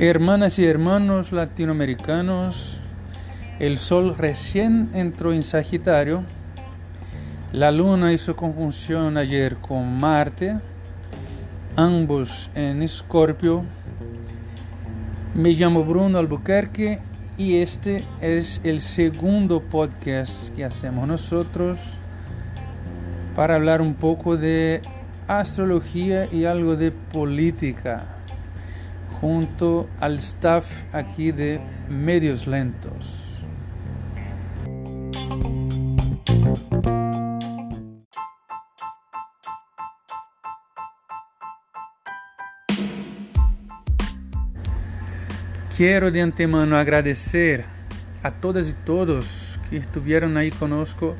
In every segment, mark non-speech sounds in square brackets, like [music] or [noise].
Hermanas y hermanos latinoamericanos, el sol recién entró en Sagitario, la luna hizo conjunción ayer con Marte, ambos en Escorpio. Me llamo Bruno Albuquerque y este es el segundo podcast que hacemos nosotros para hablar un poco de astrología y algo de política junto al staff aquí de Medios Lentos. Quiero de antemano agradecer a todas y todos que estuvieron ahí conosco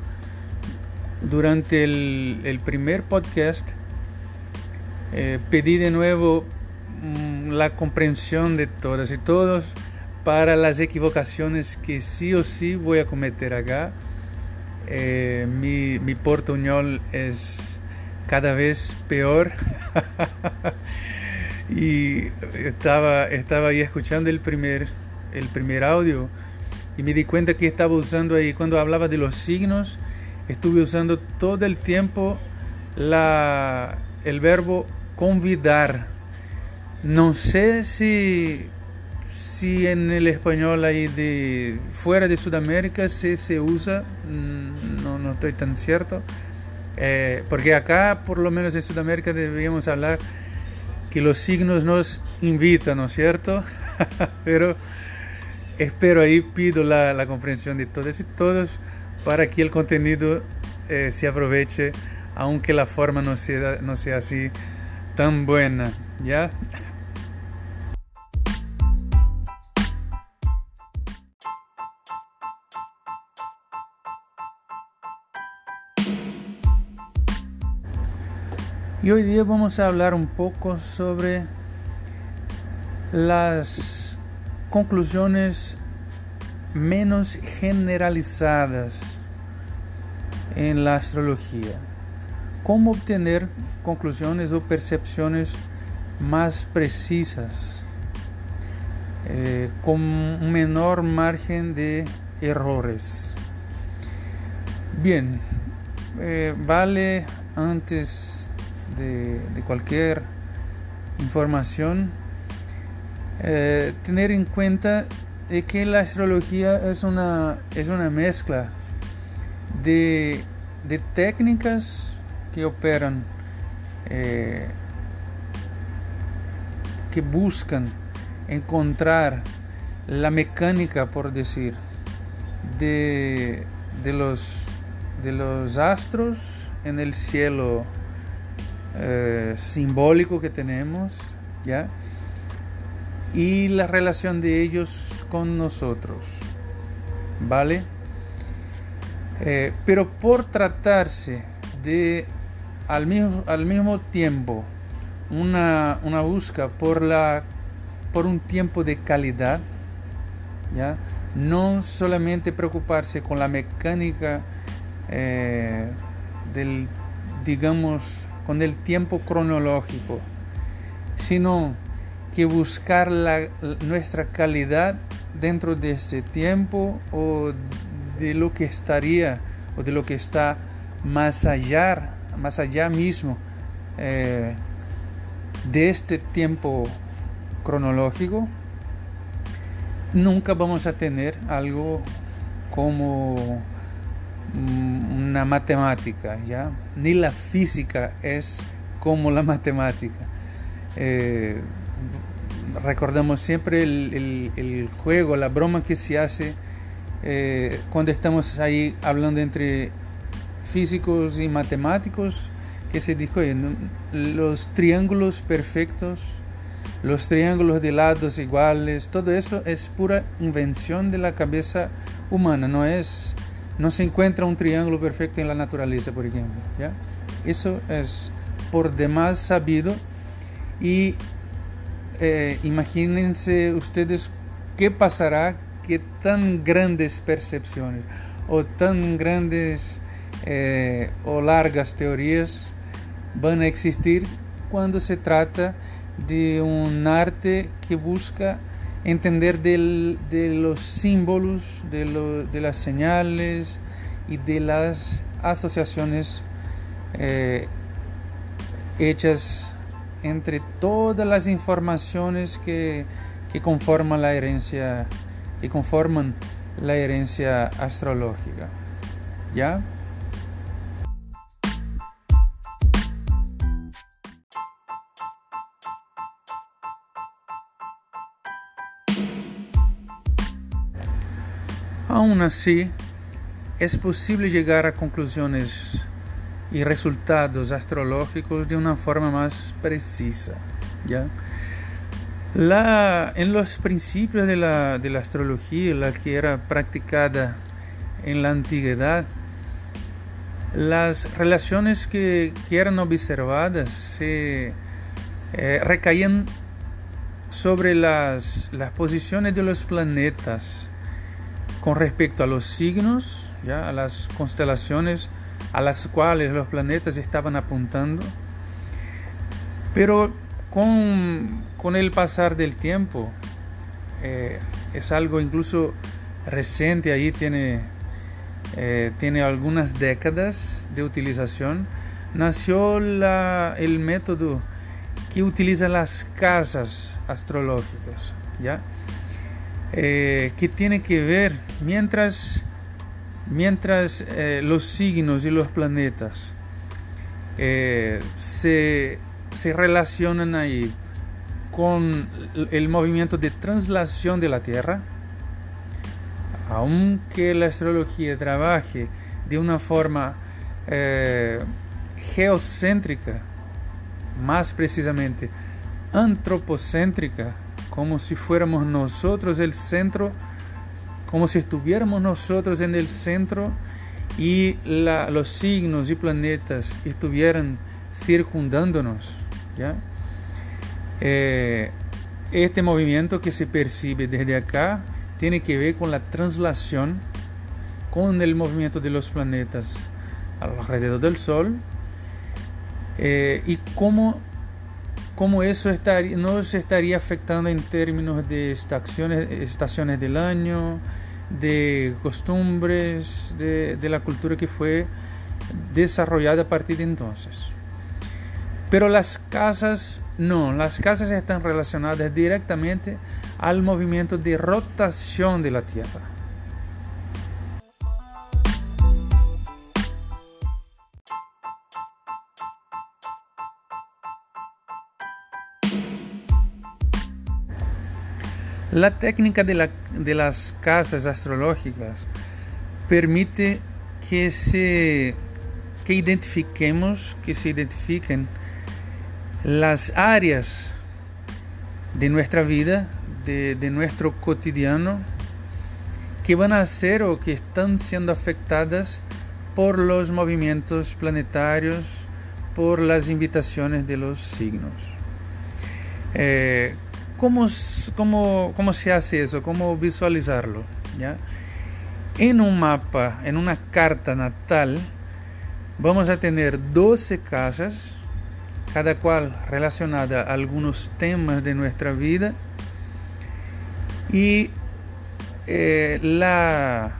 durante el, el primer podcast. Eh, pedí de nuevo Mm, la comprensión de todas y todos para las equivocaciones que sí o sí voy a cometer acá. Eh, mi, mi portuñol es cada vez peor. [laughs] y estaba, estaba ahí escuchando el primer, el primer audio y me di cuenta que estaba usando ahí, cuando hablaba de los signos, estuve usando todo el tiempo la, el verbo convidar. No sé si, si en el español ahí de fuera de Sudamérica se, se usa, mm, no, no estoy tan cierto, eh, porque acá por lo menos en Sudamérica deberíamos hablar que los signos nos invitan, ¿no es cierto? [laughs] Pero espero ahí, pido la, la, comprensión de todos y todos para que el contenido eh, se aproveche, aunque la forma no sea, no sea así tan buena, ¿ya? Y hoy día vamos a hablar un poco sobre las conclusiones menos generalizadas en la astrología. Cómo obtener conclusiones o percepciones más precisas, eh, con un menor margen de errores. Bien, eh, vale antes de, cualquier información, eh, tener en cuenta de que la astrología es una, es una mezcla de, de técnicas operan, eh, que buscan encontrar la mecánica, por decir, de, de, los, de los astros en el cielo eh, simbólico que tenemos, ¿ya? Y la relación de ellos con nosotros, ¿vale? Eh, pero por tratarse de al mismo, al mismo tiempo una, una búsqueda por, la, por un tiempo de calidad, ¿ya? no solamente preocuparse con la mecánica eh, del, digamos, con el tiempo cronológico, sino que buscar la, nuestra calidad dentro de este tiempo o de lo que estaría o de lo que está más allá, más allá mismo eh, de este tiempo cronológico, nunca vamos a tener algo como Mm, una matemática, ¿ya? Ni la física es como la matemática. Eh, recordamos siempre el, juego, la broma que se hace eh, cuando estamos ahí hablando entre físicos y matemáticos, que se dijo, los triángulos perfectos, los triángulos de lados iguales, todo eso es pura invención de la cabeza humana, no es no se encuentra un triángulo perfecto en la naturaleza, por ejemplo. ¿ya? Eso es por demás sabido y eh, imagínense ustedes qué pasará, qué tan grandes percepciones o tan grandes eh, o largas teorías van a existir cuando se trata de un arte que busca entender de los símbolos, de, las señales y de las asociaciones eh, hechas entre todas las informaciones que, que conforman la herencia, que conforman la herencia astrológica. ¿Ya? Aún así, es posible llegar a conclusiones y resultados astrológicos de una forma más precisa. ¿ya? En los principios de la, de la astrología, la que era practicada en la antigüedad, las relaciones que, que eran observadas se eh, recaían sobre las, las posiciones de los planetas con respecto a los signos, ¿ya? a las constelaciones a las cuales los planetas estaban apuntando. Pero con, con el pasar del tiempo, eh, es algo incluso reciente, ahí tiene, eh, tiene algunas décadas de utilización, nació el método que utiliza las casas astrológicas, ¿ya? Eh, que tiene que ver mientras, mientras eh, los signos y los planetas eh, se, se, relacionan ahí con el movimiento de translación de la Tierra, aunque la astrología trabaje de una forma geocéntrica, más precisamente antropocéntrica, como si fuéramos nosotros el centro, como si estuviéramos nosotros en el centro y los signos y planetas estuvieran circundándonos. ¿ya? Eh, este movimiento que se percibe desde acá tiene que ver con la traslación con el movimiento de los planetas alrededor del Sol eh, y cómo cómo eso estaría, nos estaría afectando en términos de estaciones, estaciones del año, de costumbres, de, de la cultura que fue desarrollada a partir de entonces. Pero las casas no, las casas están relacionadas directamente al movimiento de rotación de la Tierra. La técnica de, las casas astrológicas permite que se que identifiquemos, que se identifiquen las áreas de nuestra vida, de, nuestro cotidiano, que van a ser o que están siendo afectadas por los movimientos planetarios, por las invitaciones de los signos. Eh, ¿Cómo, cómo, cómo se hace eso? ¿Cómo visualizarlo? ¿Ya? En un mapa, en una carta natal, vamos a tener 12 casas, cada cual relacionada a algunos temas de nuestra vida. Y eh, la,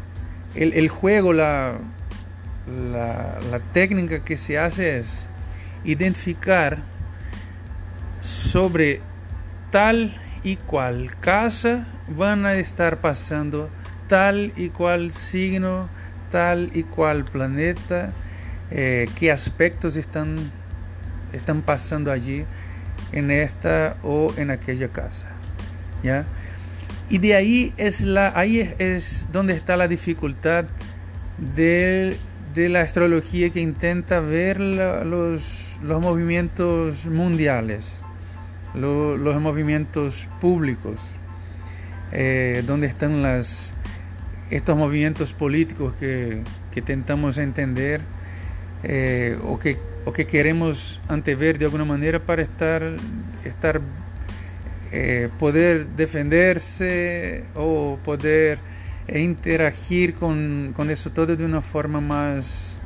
el, juego, la, la, la técnica que se hace es identificar sobre tal y cual casa van a estar pasando tal y cual signo, tal y cual planeta, eh, qué aspectos están, están pasando allí en esta o en aquella casa. ¿ya? Y de ahí es, la, ahí es donde está la dificultad de, de la astrología que intenta ver los, los movimientos mundiales los movimientos públicos, eh, donde están las, estos movimientos políticos que, que tentamos entender eh, o, que, o que queremos antever de alguna manera para estar, estar eh, poder defenderse o poder interagir con, con, eso todo de una forma más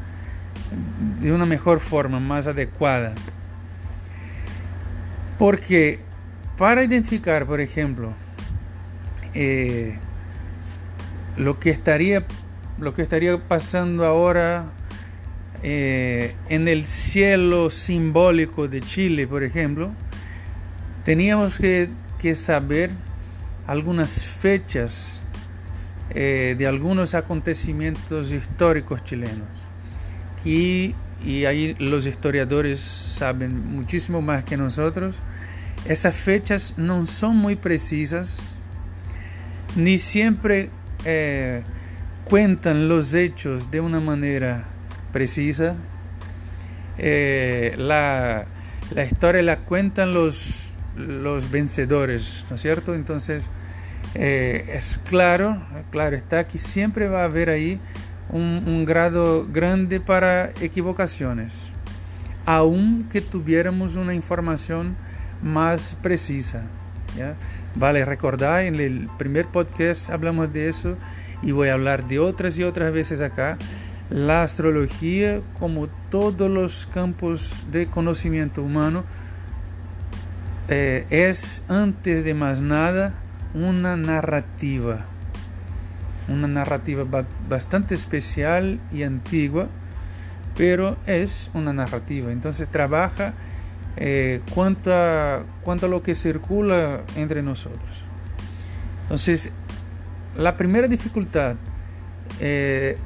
de una mejor forma, más adecuada. Porque para identificar, por ejemplo, eh, lo que estaría lo que estaría pasando ahora eh, en el cielo simbólico de Chile, por ejemplo, teníamos que, saber algunas fechas eh, de algunos acontecimientos históricos chilenos. Y, y ahí los historiadores saben muchísimo más que nosotros. Esas fechas no son muy precisas, ni siempre eh, cuentan los hechos de una manera precisa. Eh, la, la, historia la cuentan los, los vencedores, ¿no es cierto? Entonces, eh, es claro, claro está que siempre va a haber ahí un, grado grande para equivocaciones, aunque tuviéramos una información más precisa. Vale recordar, en el primer podcast hablamos de eso y voy a hablar de otras y otras veces acá. La astrología, como todos los campos de conocimiento humano, eh, es antes de más nada una narrativa. Una narrativa bastante especial y antigua, pero es una narrativa. Entonces trabaja eh, cuanto, lo que circula entre nosotros. Entonces, la primera dificultad eh,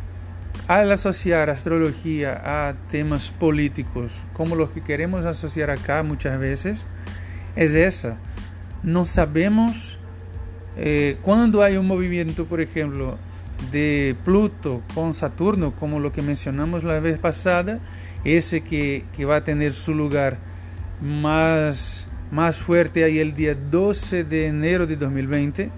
al asociar astrología a temas políticos, como los que queremos asociar acá muchas veces, es esa. No sabemos eh, cuando hay un movimiento, por ejemplo, de Pluto con Saturno, como lo que mencionamos la vez pasada, ese que, que va a tener su lugar más, más fuerte ahí el día 12 de enero de 2020.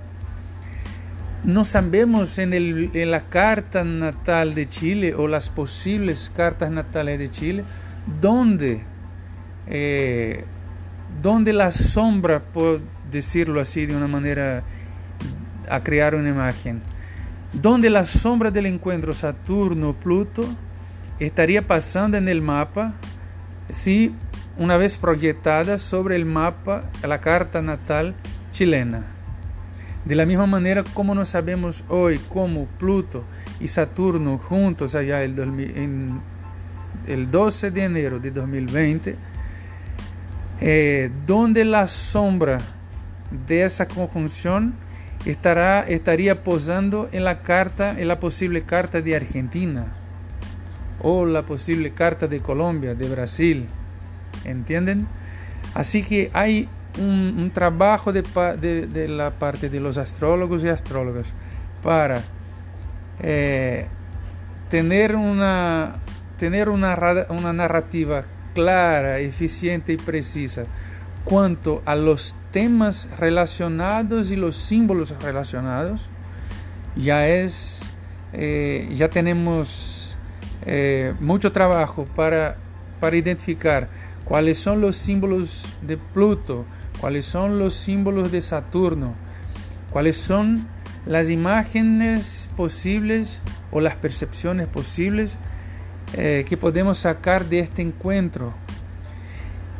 No sabemos en, el, en la carta natal de Chile o las posibles cartas natales de Chile dónde, eh, dónde la sombra, por decirlo así de una manera, a crear una imagen, donde la sombra del encuentro Saturno-Pluto estaría pasando en el mapa si una vez proyectada sobre el mapa la carta natal chilena. De la misma manera como no sabemos hoy cómo Pluto y Saturno juntos allá el, en el 12 de enero de 2020, eh, donde la sombra de esa conjunción estará, estaría posando en la carta, en la posible carta de Argentina o la posible carta de Colombia, de Brasil ¿entienden? Así que hay un, trabajo de, la parte de los astrólogos y astrólogas para eh, tener, una, tener una, una narrativa clara, eficiente y precisa cuanto a los temas relacionados y los símbolos relacionados, ya es, eh, ya tenemos eh, mucho trabajo para, para identificar cuáles son los símbolos de Pluto, cuáles son los símbolos de Saturno, cuáles son las imágenes posibles o las percepciones posibles eh, que podemos sacar de este encuentro.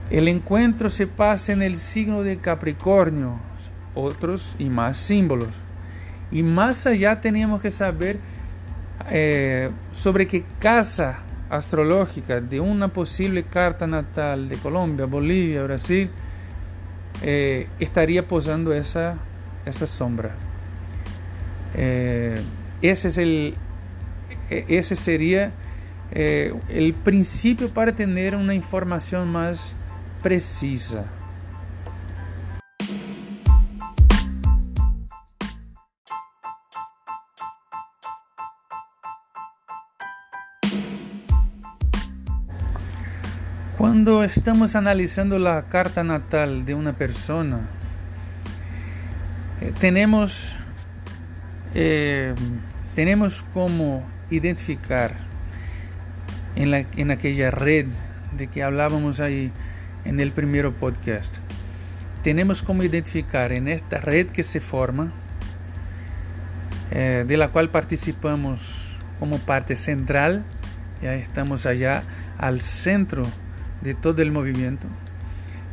El encuentro se pasa en el signo de Capricornio, otros y más símbolos. Y más allá tenemos que saber eh, sobre qué casa astrológica de una posible carta natal de Colombia, Bolivia, Brasil, eh, estaría posando esa, esa sombra. Eh, ese, es el, e, ese sería el principio para tener una información más precisa. Cuando estamos analizando la carta natal de una persona, eh, tenemos, eh, tenemos como identificar en, la, en aquella red de que hablábamos ahí en el primer podcast, tenemos como identificar en esta red que se forma, eh, de la cual participamos como parte central. Ya estamos allá al centro de todo el movimiento,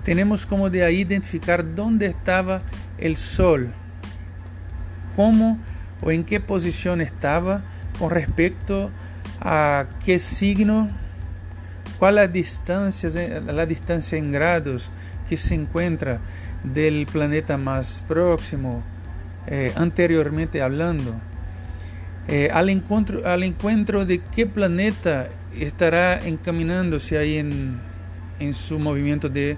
tenemos como de ahí identificar dónde estaba el sol, cómo o en qué posición estaba con respecto a qué signo, cuál la distancia, la distancia en grados que se encuentra del planeta más próximo, eh, anteriormente hablando. Eh, al, encuentro, al encuentro de qué planeta estará encaminándose ahí en, en su movimiento de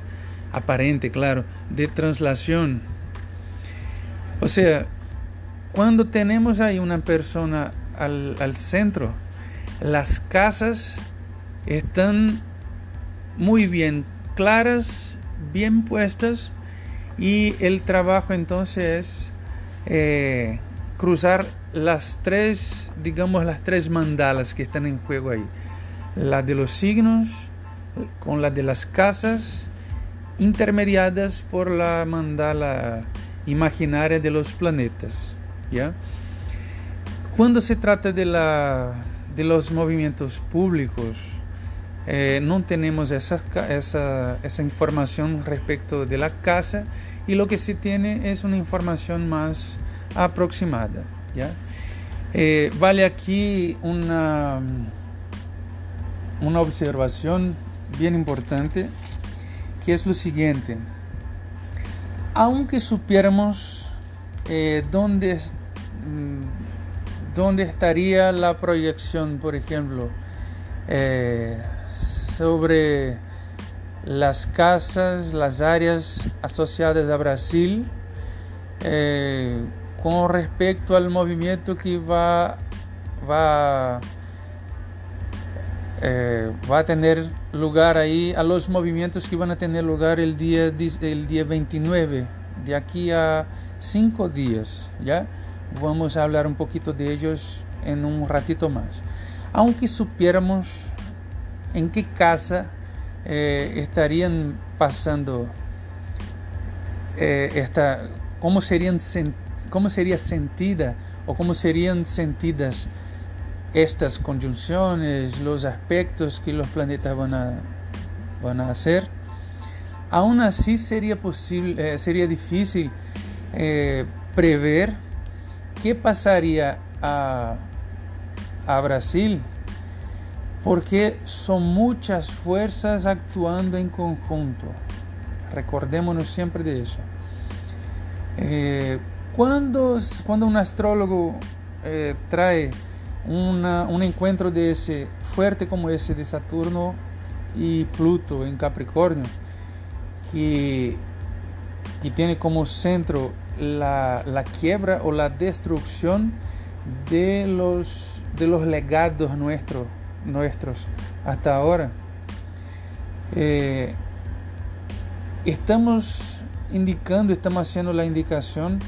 aparente, claro, de traslación. O sea, cuando tenemos ahí una persona al, al centro, las casas están muy bien claras, bien puestas y el trabajo entonces es eh, cruzar las tres, digamos, las tres mandalas que están en juego ahí. La de los signos con la de las casas intermediadas por la mandala imaginaria de los planetas. ¿ya? Cuando se trata de, la, de los movimientos públicos, eh, no tenemos esa, esa, esa, información respecto de la casa y lo que se tiene es una información más aproximada. ¿ya? Eh, vale aquí una, una observación bien importante que es lo siguiente. Aunque supiéramos eh, dónde, mm, dónde estaría la proyección, por ejemplo, eh, sobre las casas, las áreas asociadas a Brasil, eh, con respecto al movimiento que va, va, eh, va a tener lugar ahí, a los movimientos que van a tener lugar el día, el día 29, de aquí a cinco días, ¿ya? Vamos a hablar un poquito de ellos en un ratito más. Aunque supiéramos en qué casa eh, estarían pasando eh, esta, cómo serían cómo sería sentida o cómo serían sentidas estas conjunciones, los aspectos que los planetas van a, van a hacer. Aún así sería posible, eh, sería difícil prever qué pasaría a, a Brasil porque son muchas fuerzas actuando en conjunto. Recordémonos siempre de eso. Eh, cuando, un astrólogo eh, trae un encuentro de ese fuerte como ese de Saturno y Pluto en Capricornio, que, tiene como centro la, quiebra o la destrucción de los legados nuestros nuestros hasta ahora, eh, estamos indicando, estamos haciendo la indicación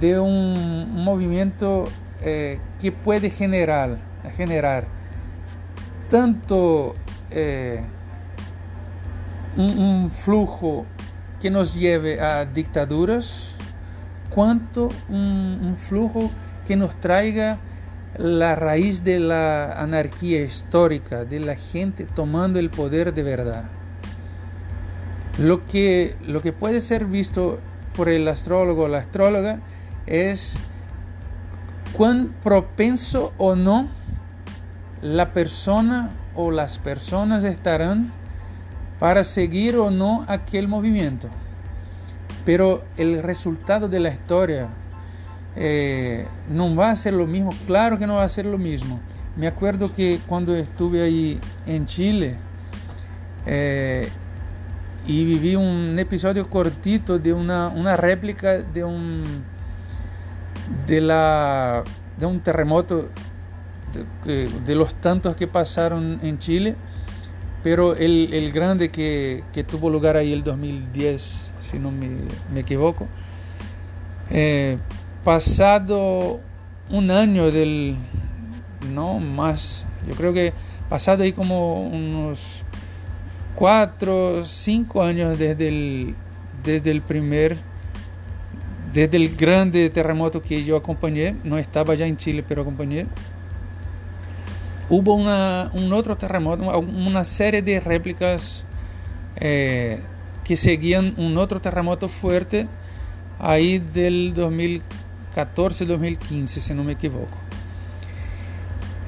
de un movimiento eh, que puede generar, generar tanto eh, un, flujo que nos lleve a dictaduras, cuanto un flujo que nos traiga la raíz de la anarquía histórica, de la gente tomando el poder de verdad. Lo que, lo que puede ser visto por el astrólogo o la astróloga es cuán propenso o no la persona o las personas estarán para seguir o no aquel movimiento. Pero el resultado de la historia eh, no va a ser lo mismo, claro que no va a ser lo mismo. Me acuerdo que cuando estuve ahí en Chile eh, y viví un episodio cortito de una, una réplica de un, de, la, de un terremoto de, de, los tantos que pasaron en Chile, pero el, el grande que, que, tuvo lugar ahí el 2010, si no me, me equivoco. Eh, pasado un año del, no más, yo creo que pasado ahí como unos cuatro, cinco años desde el, desde el primer, desde el grande terremoto que yo acompañé, no estaba ya en Chile, pero acompañé. hubo una, un otro terremoto, una serie de réplicas eh, que seguían un otro terremoto fuerte ahí del 2014-2015, si no me equivoco.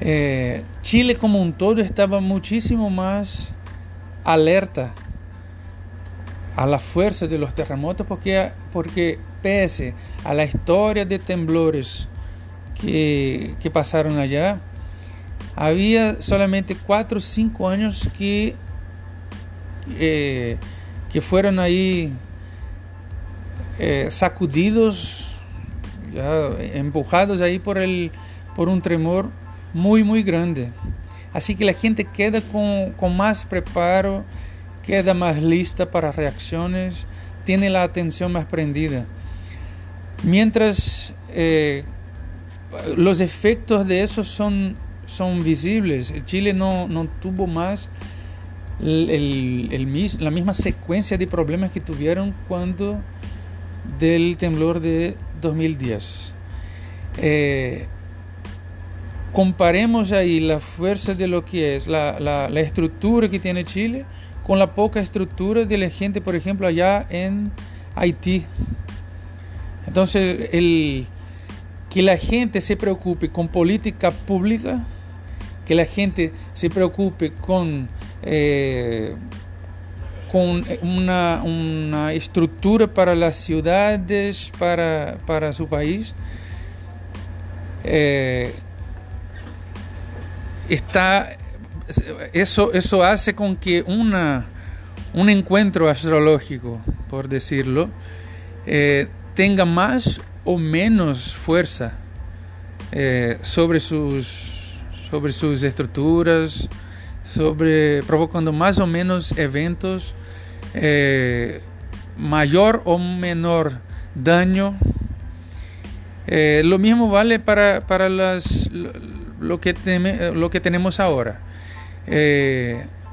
Eh, Chile como un todo estaba muchísimo más alerta a la fuerza de los terremotos porque, porque pese a la historia de temblores que, que pasaron allá, había solamente 4 o 5 años que, eh, que fueron ahí eh, sacudidos, empujados ahí por, el, por un tremor muy, muy grande. Así que la gente queda con, con más preparo, queda más lista para reacciones, tiene la atención más prendida. Mientras eh, los efectos de eso son, son visibles. Chile no, no tuvo más el, el, la misma secuencia de problemas que tuvieron cuando del temblor de 2010. Eh, comparemos ahí la fuerza de lo que es la, la, estructura que tiene Chile con la poca estructura de la gente, por ejemplo, allá en Haití. Entonces, el, que la gente se preocupe con política pública, que la gente se preocupe con, eh, con una, una, estructura para las ciudades, para, para su país, eh, está, eso, eso hace con que una, un encuentro astrológico, por decirlo, eh, tenga más o menos fuerza eh, sobre, sus, sobre sus estructuras, sobre, provocando más o menos eventos, eh, mayor o menor daño. Eh, lo mismo vale para, para las, lo, que lo que tenemos ahora.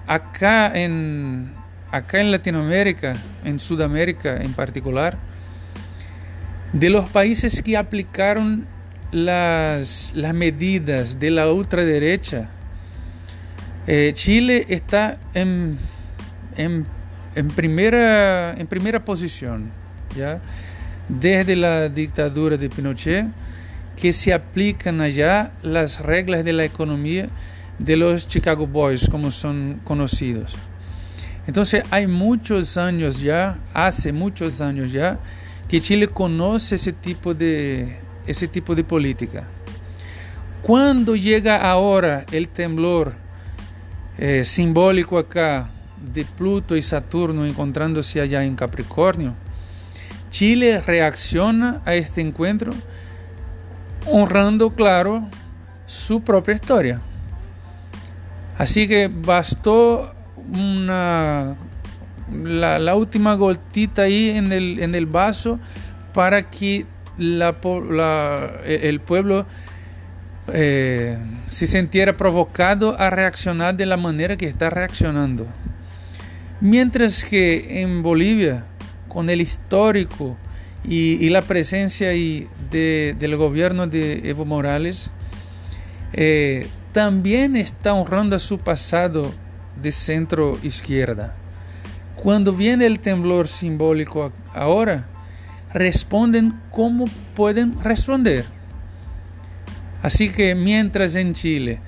acá, en, acá en Latinoamérica, en Sudamérica en particular, de los países que aplicaron las, las medidas de la ultraderecha, eh, Chile está en, en, en, primera, en primera posición, ¿ya? desde la dictadura de Pinochet, que se aplican allá las reglas de la economía de los Chicago Boys, como son conocidos. Entonces hay muchos años ya, hace muchos años ya, que Chile conoce ese tipo de, ese tipo de política. Cuando llega ahora el temblor eh, simbólico acá de Pluto y Saturno encontrándose allá en Capricornio, Chile reacciona a este encuentro honrando, claro, su propia historia. Así que bastó una la, última gotita ahí en el, en el vaso para que la, el pueblo eh, se sintiera provocado a reaccionar de la manera que está reaccionando. Mientras que en Bolivia, con el histórico y, la presencia del gobierno de Evo Morales, eh, también está honrando su pasado de centro izquierda. Cuando viene el temblor simbólico ahora, responden como pueden responder. Así que mientras en Chile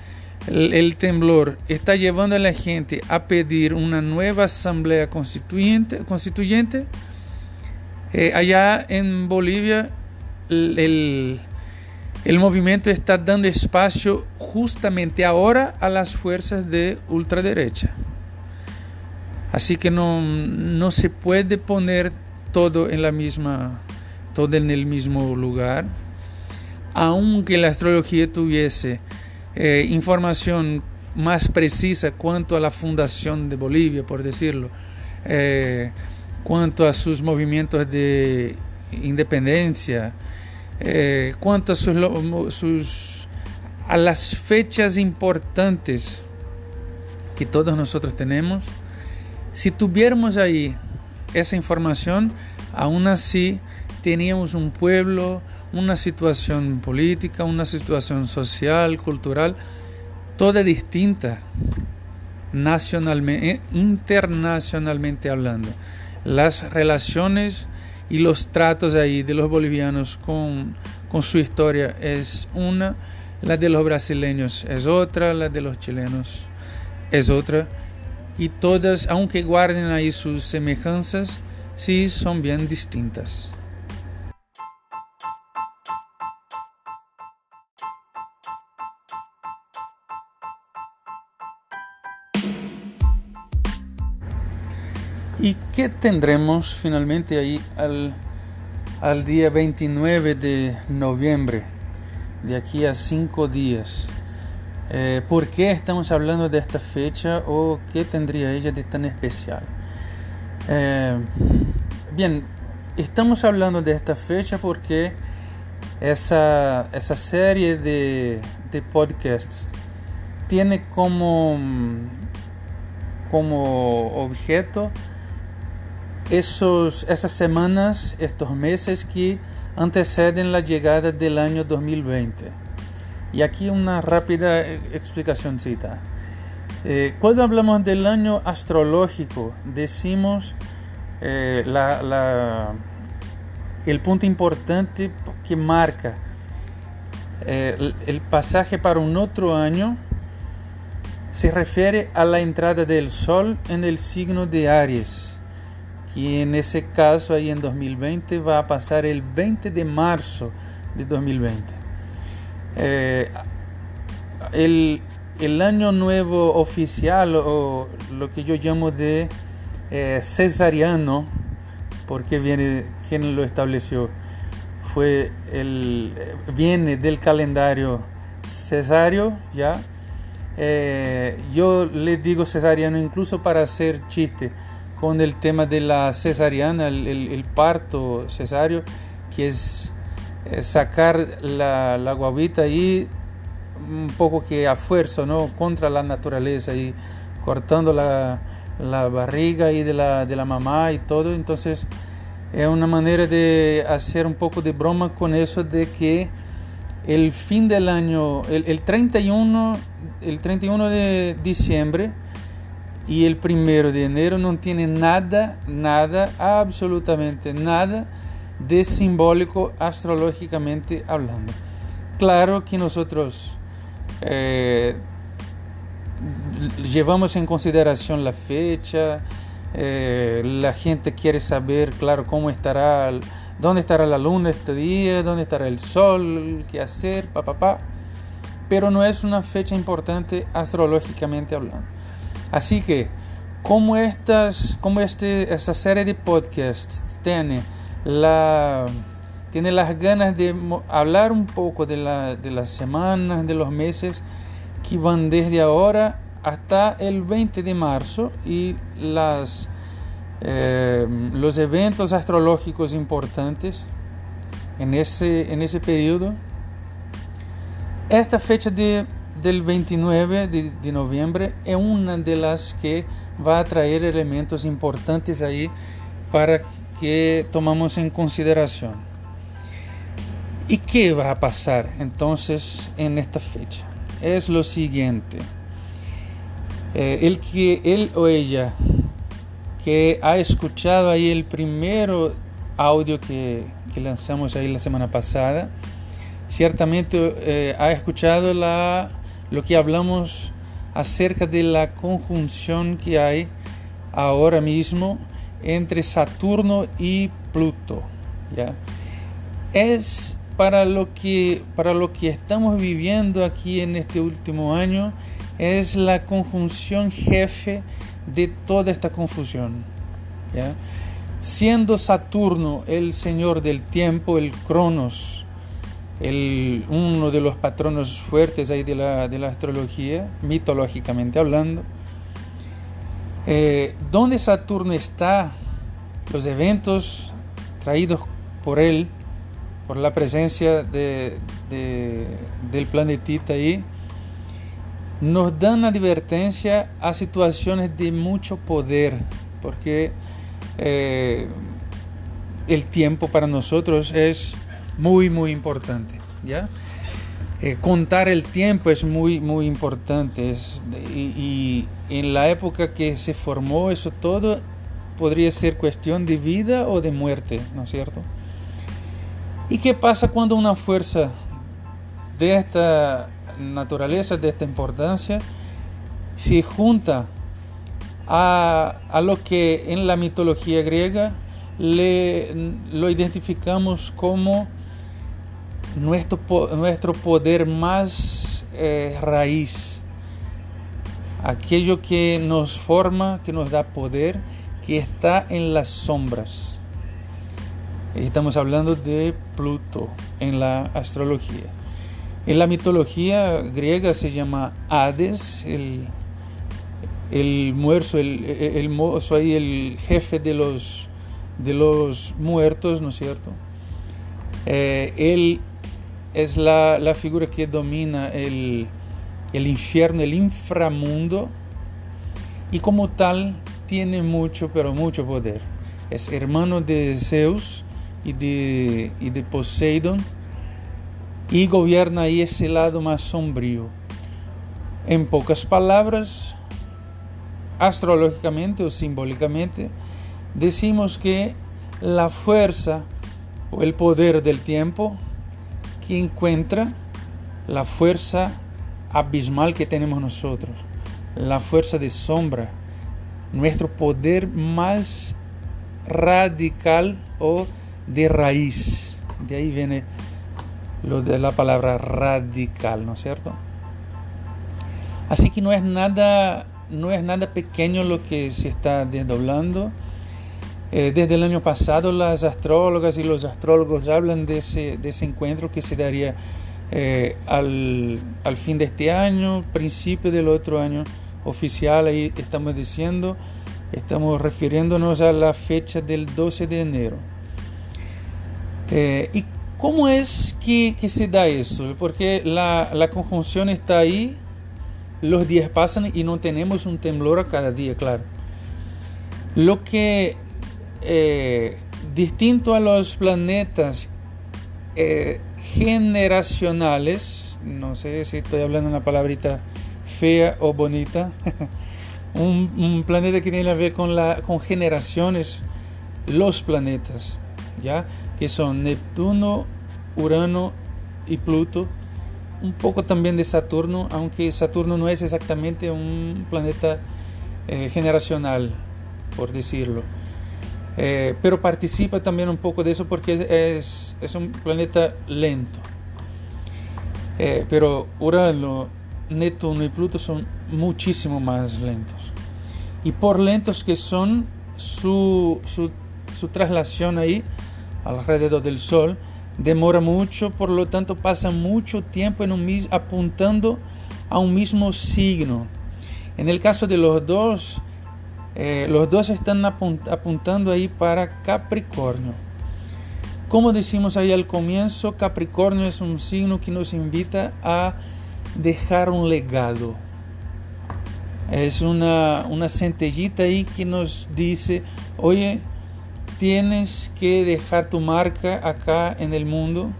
el, temblor está llevando a la gente a pedir una nueva asamblea constituyente, constituyente eh, allá en Bolivia el, el movimiento está dando espacio justamente ahora a las fuerzas de ultraderecha. Así que no, no se puede poner todo en la misma, todo en el mismo lugar. Aunque la astrología tuviese eh, información más precisa cuanto a la fundación de Bolivia, por decirlo, eh, cuanto a sus movimientos de independencia, eh, cuanto a, sus, a las fechas importantes que todos nosotros tenemos, si tuviéramos ahí esa información, aún así teníamos un pueblo, una situación política, una situación social, cultural toda distinta nacionalmente, internacionalmente hablando. Las relaciones y los tratos ahí de los bolivianos con, con su historia es una, la de los brasileños es otra, la de los chilenos es otra, y todas, aunque guarden ahí sus semejanzas, sí son bien distintas. ¿Y qué tendremos finalmente ahí al, al día 29 de noviembre? De aquí a cinco días. Eh, ¿Por qué estamos hablando de esta fecha o qué tendría ella de tan especial? Eh, bien, estamos hablando de esta fecha porque esa, esa serie de, de podcasts tiene como, como objeto esos, esas semanas, estos meses que anteceden la llegada del año 2020. Y aquí una rápida explicación. Eh, cuando hablamos del año astrológico, decimos eh, la, el punto importante que marca eh, el pasaje para un otro año se refiere a la entrada del Sol en el signo de Aries que en ese caso ahí en 2020 va a pasar el 20 de marzo de 2020. Eh, el, el, año nuevo oficial o lo que yo llamo de eh, cesariano, porque viene, quien lo estableció, fue el, viene del calendario cesario, ¿ya? Eh, yo le digo cesariano incluso para hacer chiste con el tema de la cesariana, el, parto cesario, que es, sacar la, la, guavita ahí un poco que a fuerza, ¿no? Contra la naturaleza y cortando la, la barriga y de la, de la mamá y todo. Entonces es una manera de hacer un poco de broma con eso de que el fin del año, el, el 31, el 31 de diciembre, y el primero de enero no tiene nada, nada, absolutamente nada de simbólico astrológicamente hablando. Claro que nosotros eh, llevamos en consideración la fecha, eh, la gente quiere saber, claro, cómo estará, dónde estará la luna este día, dónde estará el sol, qué hacer, papá, pa, pero no es una fecha importante astrológicamente hablando. Así que, como, estas, como este, esta serie de podcasts tiene, la, tiene las ganas de hablar un poco de, la, de las semanas, de los meses que van desde ahora hasta el 20 de marzo y las, eh, los eventos astrológicos importantes en ese, en ese periodo. Esta fecha de del 29 de, noviembre es una de las que va a traer elementos importantes ahí para que tomamos en consideración. ¿Y qué va a pasar entonces en esta fecha? Es lo siguiente. Eh, el que él o ella que ha escuchado ahí el primero audio que, que lanzamos ahí la semana pasada, ciertamente eh, ha escuchado la lo que hablamos acerca de la conjunción que hay ahora mismo entre Saturno y Pluto. ¿ya? Es para lo, que, para lo que estamos viviendo aquí en este último año, es la conjunción jefe de toda esta confusión. ¿ya? Siendo Saturno el señor del tiempo, el Cronos, uno de los patronos fuertes ahí de la, de la astrología, mitológicamente hablando. Eh, donde Saturno está, los eventos traídos por él, por la presencia de, del planetita ahí, nos dan advertencia a situaciones de mucho poder, porque eh, el tiempo para nosotros es muy, muy importante. ¿ya? Eh, contar el tiempo es muy, muy importante. y, en la época que se formó eso todo, podría ser cuestión de vida o de muerte, ¿no es cierto? ¿Y qué pasa cuando una fuerza de esta naturaleza, de esta importancia, se junta a, a lo que en la mitología griega le, lo identificamos como nuestro, nuestro poder más eh, raíz, aquello que nos forma, que nos da poder, que está en las sombras. Estamos hablando de Pluto en la astrología. En la mitología griega se llama Hades, el, el muerto, el, el, ahí, el jefe de los, de los muertos, ¿no es cierto? Eh, él es la, la, figura que domina el, el infierno, el inframundo, y como tal tiene mucho, pero mucho poder. Es hermano de Zeus y de, y de Poseidón y gobierna ahí ese lado más sombrío. En pocas palabras, astrológicamente o simbólicamente, decimos que la fuerza o el poder del tiempo que encuentra la fuerza abismal que tenemos nosotros, la fuerza de sombra, nuestro poder más radical o de raíz. De ahí viene lo de la palabra radical, ¿no es cierto? Así que no es nada, no es nada pequeño lo que se está desdoblando. Eh, desde el año pasado las astrólogas y los astrólogos hablan de ese, de ese encuentro que se daría eh, al, al, fin de este año, principio del otro año oficial, ahí estamos diciendo, estamos refiriéndonos a la fecha del 12 de enero. Eh, ¿Y cómo es que, que, se da eso? Porque la, la conjunción está ahí, los días pasan y no tenemos un temblor a cada día, claro. Lo que eh, distinto a los planetas eh, generacionales, no sé si estoy hablando una palabrita fea o bonita, [laughs] un, planeta que tiene que ver con generaciones, los planetas, ¿ya? que son Neptuno, Urano y Pluto, un poco también de Saturno, aunque Saturno no es exactamente un planeta eh, generacional, por decirlo. Eh, pero participa también un poco de eso porque es, es, un planeta lento. Eh, pero Urano, Neptuno y Pluto son muchísimo más lentos. Y por lentos que son, su, su, su traslación ahí alrededor del Sol demora mucho, por lo tanto pasa mucho tiempo en un, apuntando a un mismo signo. En el caso de los dos, eh, los dos están apuntando ahí para Capricornio. Como decimos ahí al comienzo, Capricornio es un signo que nos invita a dejar un legado. Es una, una centellita ahí que nos dice, oye, tienes que dejar tu marca acá en el mundo.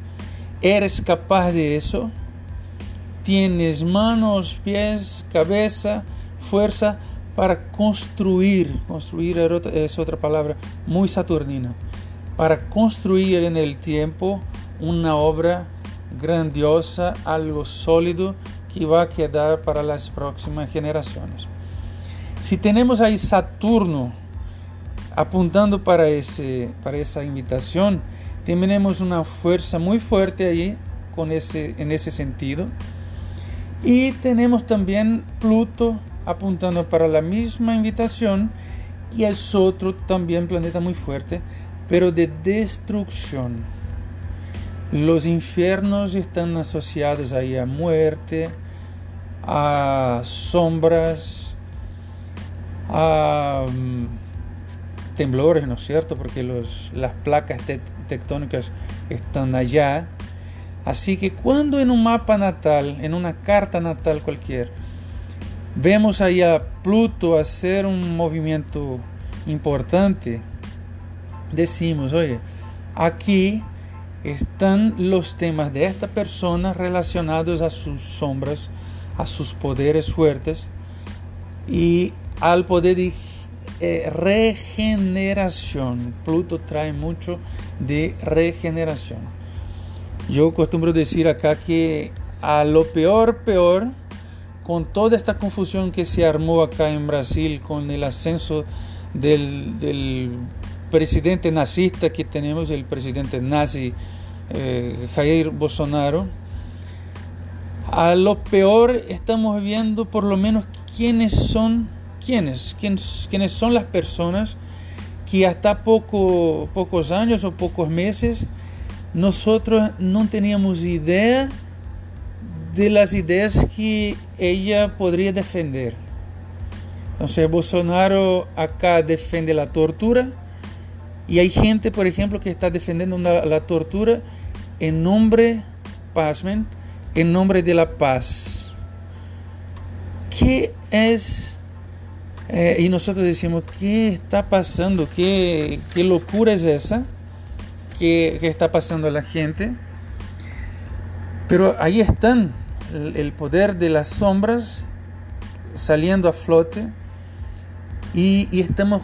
¿Eres capaz de eso? ¿Tienes manos, pies, cabeza, fuerza para construir? Construir es otra palabra muy saturnina. Para construir en el tiempo una obra grandiosa, algo sólido que va a quedar para las próximas generaciones. Si tenemos ahí Saturno, apuntando para, ese, para esa invitación, tenemos una fuerza muy fuerte ahí con ese, en ese sentido. Y tenemos también Pluto apuntando para la misma invitación, y es otro también planeta muy fuerte, pero de destrucción. Los infiernos están asociados ahí a muerte, a sombras, a mm, temblores, ¿no es cierto? Porque las placas tectónicas están allá. Así que cuando en un mapa natal, en una carta natal cualquier, vemos ahí a Pluto hacer un movimiento importante, decimos, oye, aquí están los temas de esta persona relacionados a sus sombras, a sus poderes fuertes y al poder de eh, regeneración. Pluto trae mucho de regeneración. Yo acostumbro decir acá que a lo peor, peor, con toda esta confusión que se armó acá en Brasil con el ascenso del, presidente nazista que tenemos, el presidente nazi eh, Jair Bolsonaro, a lo peor estamos viendo por lo menos quiénes son, quiénes, quiénes, son las personas que hasta poco, pocos años o pocos meses nosotros no teníamos idea de las ideas que ella podría defender. Entonces Bolsonaro acá defiende la tortura y hay gente, por ejemplo, que está defendiendo la tortura en nombre, pasmen, en nombre de la paz. ¿Qué es? Eh, y nosotros decimos, ¿qué está pasando? ¿Qué, qué locura es esa? ¿Qué, ¿Qué, está pasando a la gente? Pero ahí están el poder de las sombras saliendo a flote y, y estamos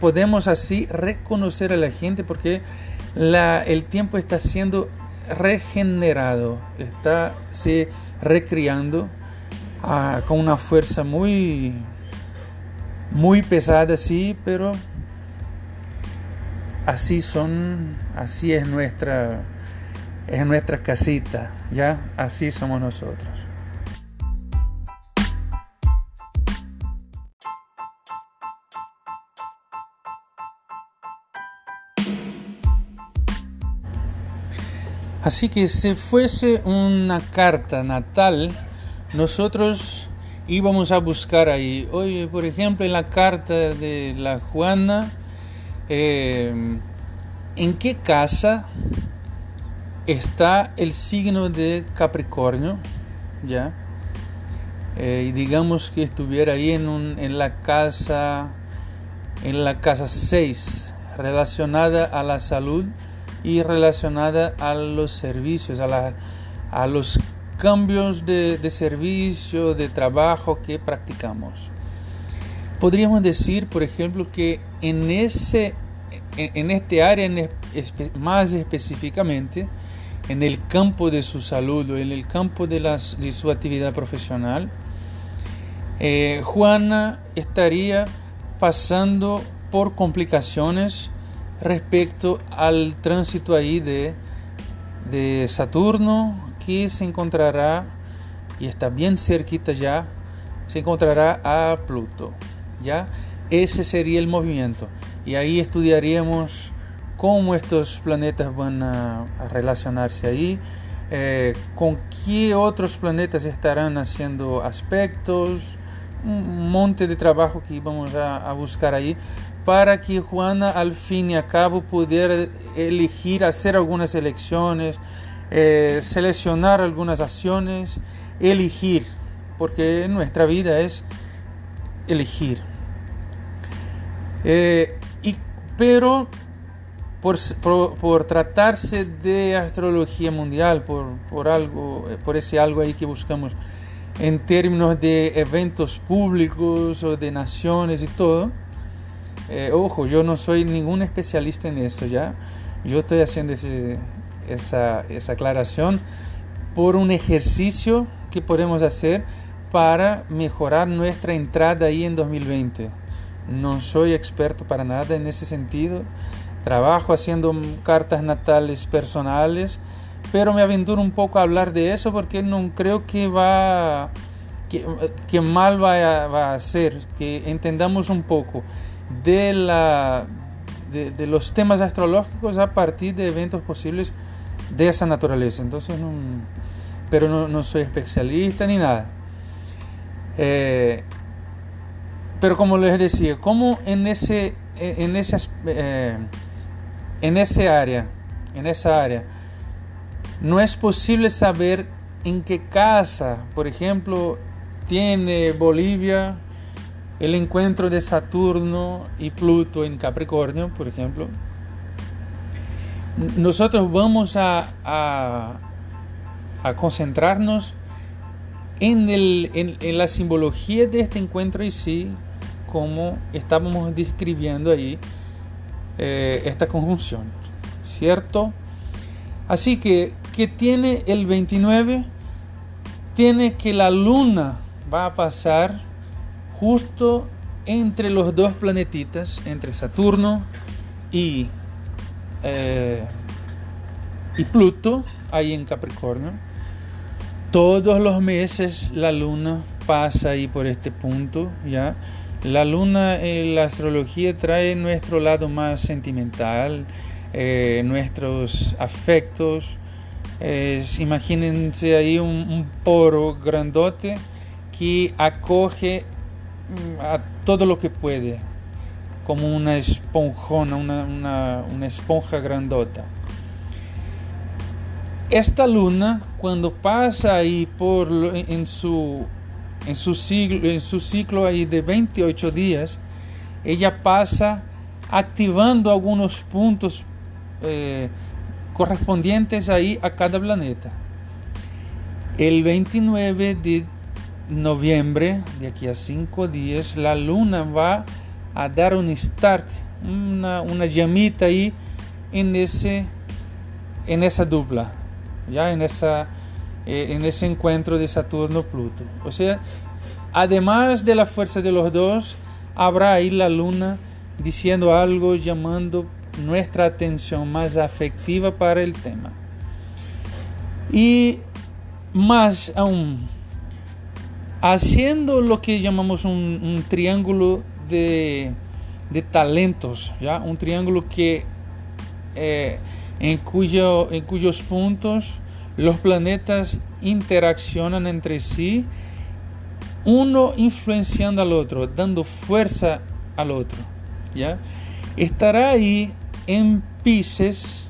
podemos así reconocer a la gente porque la, el tiempo está siendo regenerado, está se recriando ah, con una fuerza muy, muy pesada, sí, pero así son, así es nuestra, es nuestra casita, ya, así somos nosotros. Así que si fuese una carta natal, nosotros íbamos a buscar ahí, oye, por ejemplo, en la carta de la Juana, eh, ¿en qué casa está el signo de Capricornio? ¿Ya? Eh, digamos que estuviera ahí en, un, en la casa en la casa 6 relacionada a la salud y relacionada a los servicios, a, la, a los cambios de, de, servicio, de trabajo que practicamos. Podríamos decir, por ejemplo, que en, ese, en, este área más específicamente, en el campo de su salud o en el campo de, su actividad profesional, eh, Juana estaría pasando por complicaciones respecto al tránsito ahí de, de Saturno que se encontrará y está bien cerquita ya se encontrará a Pluto ya ese sería el movimiento. Y ahí estudiaríamos cómo estos planetas van a, relacionarse ahí eh, con qué otros planetas estarán haciendo aspectos un monte de trabajo que vamos a, buscar ahí para que Juana al fin y al cabo pudiera elegir, hacer algunas elecciones, eh, seleccionar algunas acciones, elegir, porque nuestra vida es elegir. Eh, y, pero por, por, tratarse de astrología mundial, por, por, algo, eh, por ese algo ahí que buscamos en términos de eventos públicos o de naciones y todo, eh, ojo, yo no soy ningún especialista en eso, ¿ya? Yo estoy haciendo esa, esa aclaración por un ejercicio que podemos hacer para mejorar nuestra entrada ahí en 2020. No soy experto para nada en ese sentido. Trabajo haciendo cartas natales personales, pero me aventuro un poco a hablar de eso porque no creo que va que, que mal va va a ser, que entendamos un poco de, la, de, los temas astrológicos a partir de eventos posibles de esa naturaleza. Entonces, no, pero no, no, soy especialista ni nada. Eh, pero como les decía, como en ese, en ese, eh, en ese área, en esa área, no es posible saber en qué casa, por ejemplo, tiene Bolivia el encuentro de Saturno y Pluto en Capricornio, por ejemplo, nosotros vamos a, a, concentrarnos en, el, en, la simbología de este encuentro y sí, como estábamos describiendo ahí eh, esta conjunción, ¿cierto? Así que, ¿qué tiene el 29? Tiene que la luna va a pasar justo entre los dos planetitas, entre Saturno y, eh, y Pluto, ahí en Capricornio. Todos los meses la luna pasa ahí por este punto, ¿ya? La luna en la astrología trae nuestro lado más sentimental, eh, nuestros afectos. imagínense ahí un, un, poro grandote que acoge mm, a todo lo que puede, como una esponjona, una, esponja grandota. Esta luna, cuando pasa ahí por, en, su, en, su ciclo, en su ciclo ahí de 28 días, ella pasa activando algunos puntos eh, correspondientes ahí a cada planeta. El 29 de noviembre, de aquí a cinco días, la luna va a dar un start, una, una llamita ahí en, ese, en esa dupla, ya en, esa, eh, en ese encuentro de Saturno-Pluto. O sea, además de la fuerza de los dos, habrá ahí la luna diciendo algo, llamando nuestra atención más afectiva para el tema. Y más aún, haciendo lo que llamamos un, triángulo de, talentos, ¿ya? un triángulo que, eh, en, en cuyos puntos los planetas interaccionan entre sí, uno influenciando al otro, dando fuerza al otro. ¿ya? Estará ahí en Pisces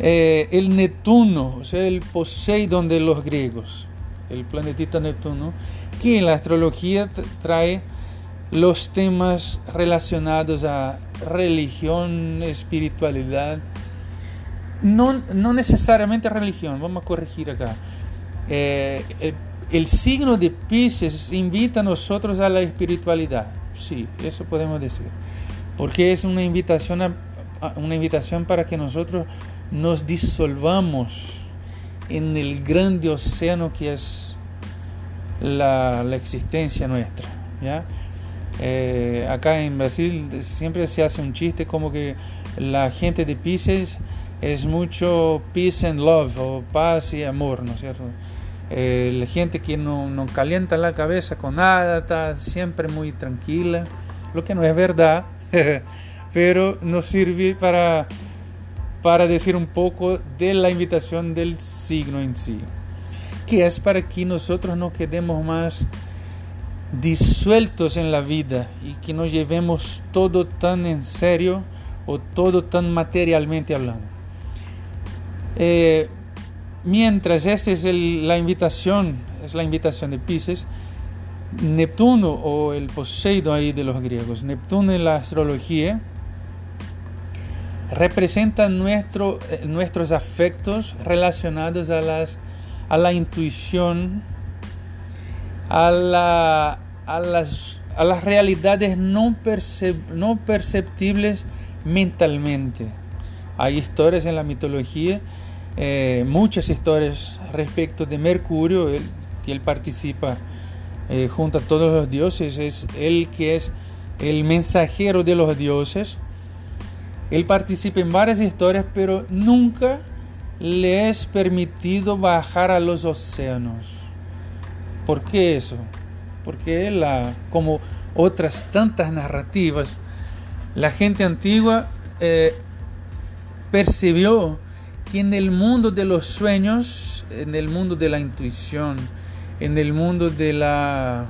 eh, el Neptuno, o sea, el Poseidón de los griegos el planetita Neptuno, que en la astrología trae los temas relacionados a religión, espiritualidad. No, no necesariamente religión, vamos a corregir acá. Eh, el, signo de Pisces invita a nosotros a la espiritualidad. Sí, eso podemos decir. Porque es una invitación, una invitación para que nosotros nos disolvamos en el grande océano que es la, existencia nuestra. ¿ya? Eh, acá en Brasil siempre se hace un chiste como que la gente de Pisces es mucho peace and love o paz y amor, ¿no es cierto? Eh, la gente que no, no, calienta la cabeza con nada, está siempre muy tranquila, lo que no es verdad, [laughs] pero nos sirve para para decir un poco de la invitación del signo en sí, que es para que nosotros no quedemos más disueltos en la vida y que no llevemos todo tan en serio o todo tan materialmente hablando. Eh, mientras esta es la invitación, es la invitación de Pisces, Neptuno o el Poseidón ahí de los griegos, Neptuno en la astrología, representa nuestro, eh, nuestros afectos relacionados a, las, a la intuición, a, la, a, las, a las realidades no, no perceptibles mentalmente. Hay historias en la mitología, eh, muchas historias respecto de Mercurio, que él participa eh, junto a todos los dioses, es él que es el mensajero de los dioses él participa en varias historias, pero nunca le es permitido bajar a los océanos. ¿Por qué eso? Porque la, como otras tantas narrativas, la gente antigua eh, percibió en el mundo de los sueños, en el mundo de la intuición, en el mundo de, la,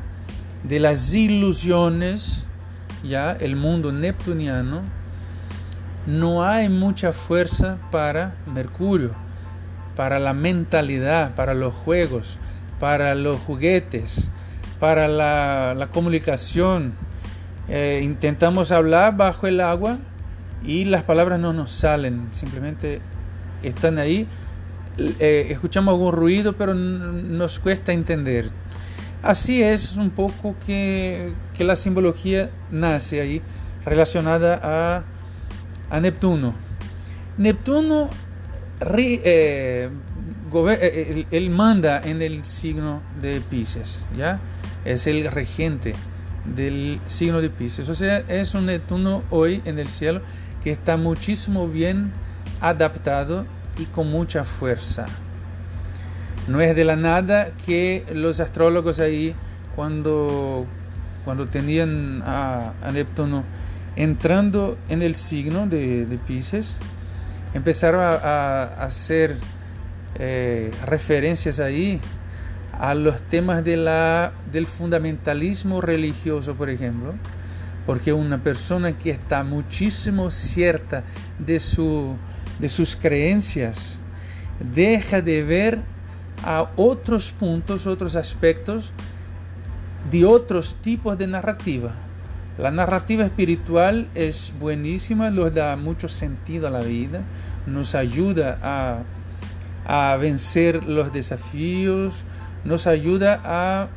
de las ilusiones, ya el mundo neptuniano, no hay mucha fuerza para Mercurio, para la mentalidad, para los juegos, para los juguetes, para la, comunicación. Eh, intentamos hablar bajo el agua y las palabras no nos salen, simplemente están ahí. Eh, escuchamos algún ruido, pero nos cuesta entender. Así es un poco que, que la simbología nace ahí relacionada a, a Neptuno. Neptuno eh, eh, él, manda en el signo de Pisces, ¿ya? Es el regente del signo de Pisces. O sea, es un Neptuno hoy en el cielo que está muchísimo bien adaptado y con mucha fuerza. No es de la nada que los astrólogos ahí, cuando, cuando tenían a, Neptuno entrando en el signo de, de Pisces, empezaron a, hacer eh, referencias ahí a los temas de la, del fundamentalismo religioso, por ejemplo, porque una persona que está muchísimo cierta de, su, de sus creencias deja de ver a otros puntos, otros aspectos de otros tipos de narrativa. La narrativa espiritual es buenísima, nos da mucho sentido a la vida, nos ayuda a, a vencer los desafíos, nos ayuda a,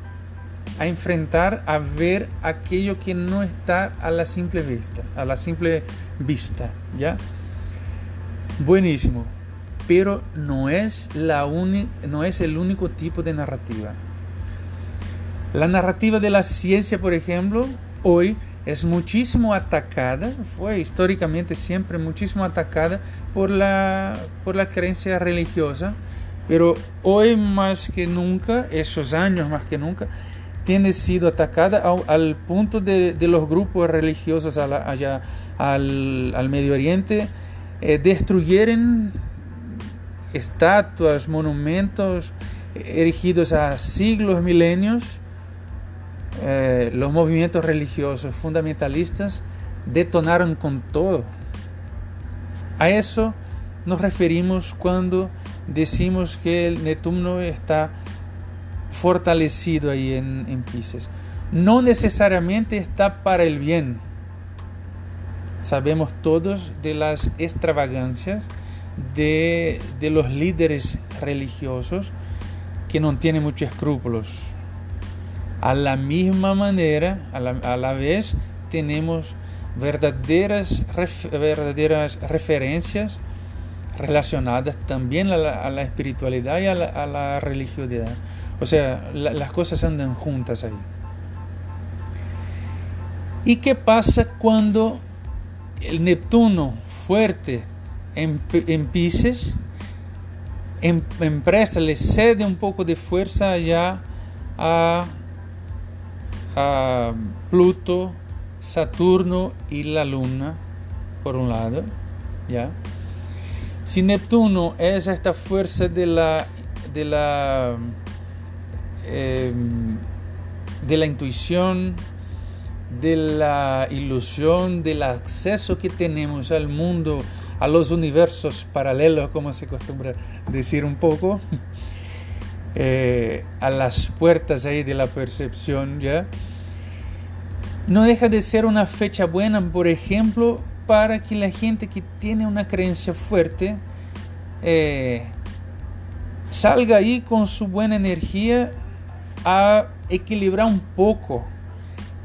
a, enfrentar, a ver aquello que no está a la simple vista, a la simple vista, ¿ya? Buenísimo, pero no es, la no es el único tipo de narrativa. La narrativa de la ciencia, por ejemplo, hoy es muchísimo atacada, fue históricamente siempre muchísimo atacada por la, por la creencia religiosa, pero hoy más que nunca, esos años más que nunca, tiene sido atacada al, punto de, de, los grupos religiosos allá al, al, Medio Oriente, eh, destruyeron estatuas, monumentos erigidos a siglos, milenios, eh, los movimientos religiosos fundamentalistas detonaron con todo. A eso nos referimos cuando decimos que el Neptuno está fortalecido ahí en, en Pisces. No necesariamente está para el bien. Sabemos todos de las extravagancias de, de los líderes religiosos que no tienen muchos escrúpulos a la misma manera, a la, vez, tenemos verdaderas, verdaderas referencias relacionadas también a la, espiritualidad y a la, religiosidad. O sea, las cosas andan juntas ahí. ¿Y qué pasa cuando el Neptuno fuerte en, en Pisces em, empresta, le cede un poco de fuerza allá a a Pluto, Saturno y la Luna, por un lado, ¿ya? Si Neptuno es esta fuerza de la, de la, em, de la intuición, de la ilusión, del acceso que tenemos al mundo, a los universos paralelos, como se acostumbra decir un poco, [laughs] eh, a las puertas ahí de la percepción, ¿ya? No deja de ser una fecha buena, por ejemplo, para que la gente que tiene una creencia fuerte eh, salga ahí con su buena energía a equilibrar un poco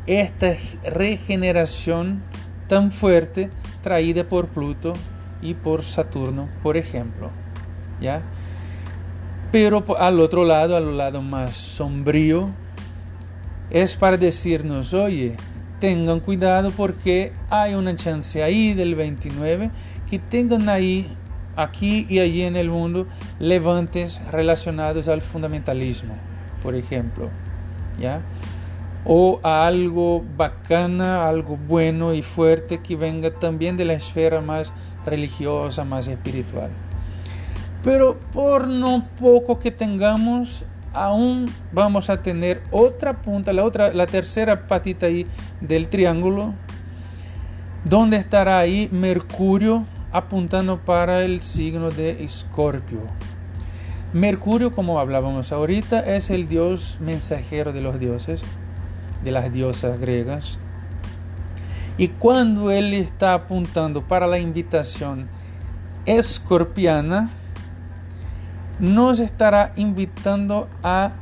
esta regeneración tan fuerte traída por Pluto y por Saturno, por ejemplo. ¿Ya? Pero al otro lado, al lado más sombrío, es para decirnos, oye, tengan cuidado porque hay una chance ahí del 29 que tengan ahí, aquí y allí en el mundo, levantes relacionados al fundamentalismo, por ejemplo, ¿ya? O a algo bacana, algo bueno y fuerte que venga también de la esfera más religiosa, más espiritual. Pero por no poco que tengamos, aún vamos a tener otra punta, la otra, la tercera patita ahí del triángulo, donde estará ahí Mercurio apuntando para el signo de Escorpio. Mercurio, como hablábamos ahorita, es el dios mensajero de los dioses, de las diosas griegas. Y cuando él está apuntando para la invitación escorpiana, nos estará invitando a,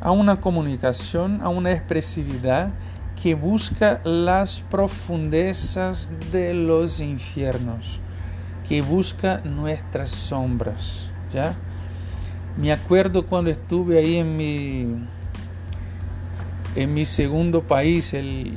a una comunicación, a una expresividad que busca las profundezas de los infiernos, que busca nuestras sombras, ¿ya? Me acuerdo cuando estuve ahí en mi, en mi segundo país, el,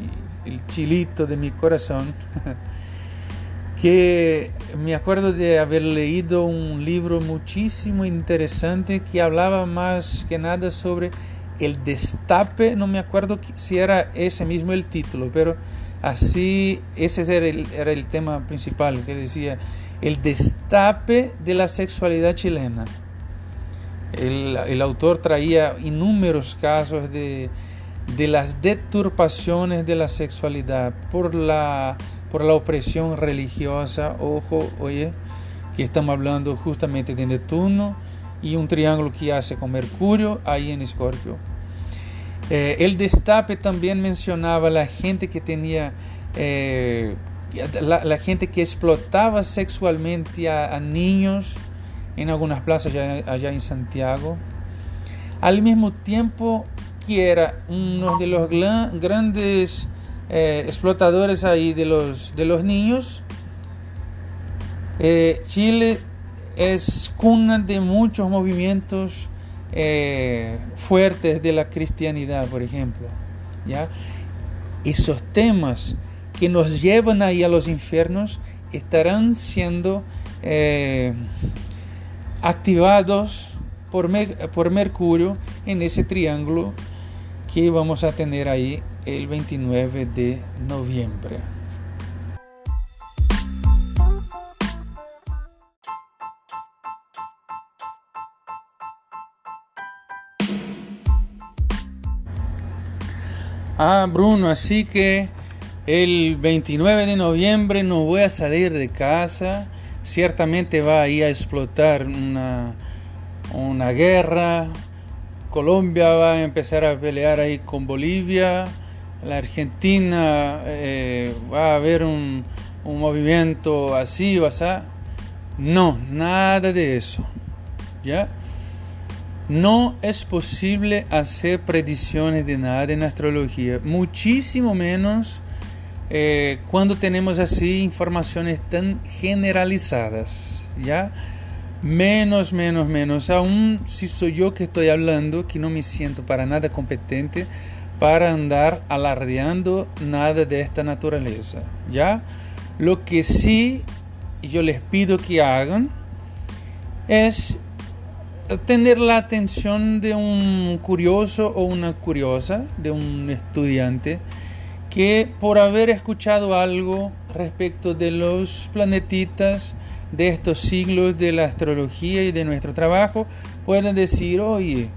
chilito de mi corazón, [laughs] que me acuerdo de haber leído un libro muchísimo interesante que hablaba más que nada sobre el destape, no me acuerdo si era ese mismo el título, pero así ese era el, era el tema principal que decía el destape de la sexualidad chilena. El, el autor traía innúmeros casos de, de, las deturpaciones de la sexualidad por la, por la opresión religiosa. Ojo, oye, que estamos hablando justamente de Neptuno y un triángulo que hace con Mercurio ahí en Escorpio. Eh, el destape también mencionaba la gente que tenía, eh, la, gente que explotaba sexualmente a, niños en algunas plazas allá, en Santiago. Al mismo tiempo que era uno de los grandes eh, explotadores ahí de los, de los niños, eh, Chile es cuna de muchos movimientos eh, fuertes de la cristianidad, por ejemplo. ¿ya? Esos temas que nos llevan ahí a los infiernos estarán siendo activados por, por Mercurio en ese triángulo que vamos a tener ahí el 29 de noviembre. Ah, Bruno, así que el 29 de noviembre no voy a salir de casa ciertamente va ahí a explotar una, una guerra. Colombia va a empezar a pelear ahí con Bolivia. La Argentina eh, va a haber un, un movimiento así o así. No, nada de eso. ¿Ya? No es posible hacer predicciones de nada en astrología, muchísimo menos eh, cuando tenemos así informaciones tan generalizadas, ¿ya? Menos, menos, menos. Aún si soy yo que estoy hablando, que no me siento para nada competente para andar alardeando nada de esta naturaleza, ¿ya? Lo que sí yo les pido que hagan es tener la atención de un curioso o una curiosa, de un estudiante, que por haber escuchado algo respecto de los planetitas de estos siglos de la astrología y de nuestro trabajo, pueden decir, oye,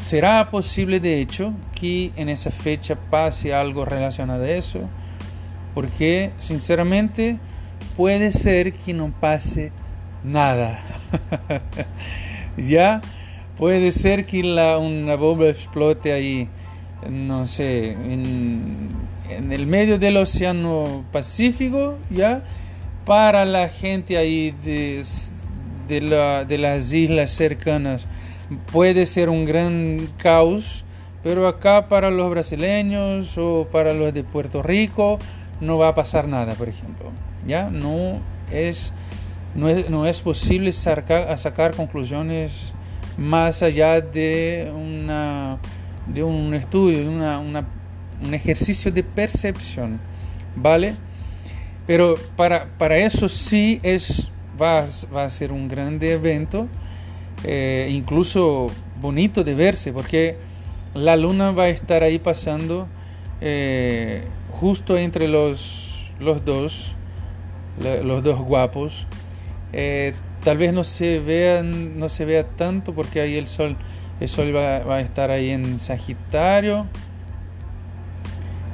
¿será posible de hecho que en esa fecha pase algo relacionado a eso? Porque sinceramente puede ser que no pase nada. [laughs] ya puede ser que una bomba explote ahí no sé, en, el medio del Océano Pacífico, ¿ya? Para la gente ahí de, de, las islas cercanas puede ser un gran caos, pero acá para los brasileños o para los de Puerto Rico no va a pasar nada, por ejemplo. ¿Ya? No es, no es, no es posible sacar, sacar conclusiones más allá de una de un estudio, de una, un ejercicio de percepción, ¿vale? Pero para, para eso sí es, va, va, a ser un grande evento, eh, incluso bonito de verse, porque la luna va a estar ahí pasando eh, justo entre los, los dos, los dos guapos. Eh, tal vez no se vean, no se vea tanto porque ahí el sol el Sol va, a estar ahí en Sagitario.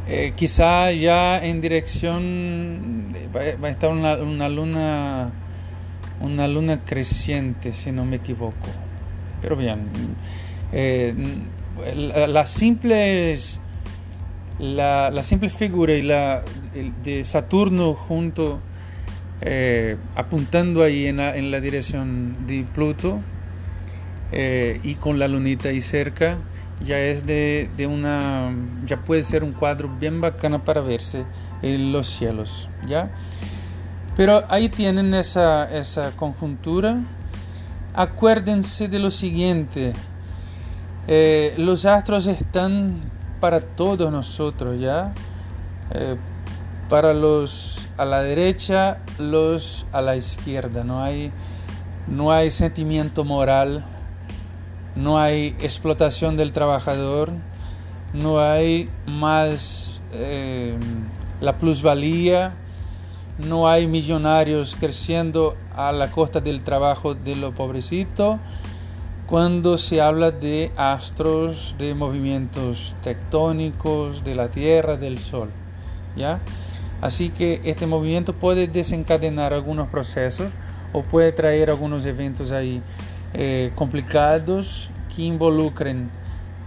Eh, quizá ya en dirección va, a estar una, luna una luna creciente si no me equivoco. Pero bien eh, las simples la, simple figura y la, de Saturno junto, eh, apuntando ahí en la, dirección de Pluto eh, y con la lunita ahí cerca, ya es de, una, ya puede ser un cuadro bien bacana para verse en los cielos, ¿ya? Pero ahí tienen esa, esa conjuntura. Acuérdense de lo siguiente, eh, los astros están para todos nosotros, ¿ya? Eh, para los a la derecha, los a la izquierda. No hay, no hay sentimiento moral, no hay explotación del trabajador, no hay más eh, la plusvalía, no hay millonarios creciendo a la costa del trabajo de lo pobrecito cuando se habla de astros, de movimientos tectónicos, de la Tierra, del Sol. ¿ya? Así que este movimiento puede desencadenar algunos procesos o puede traer algunos eventos ahí eh, complicados que involucren,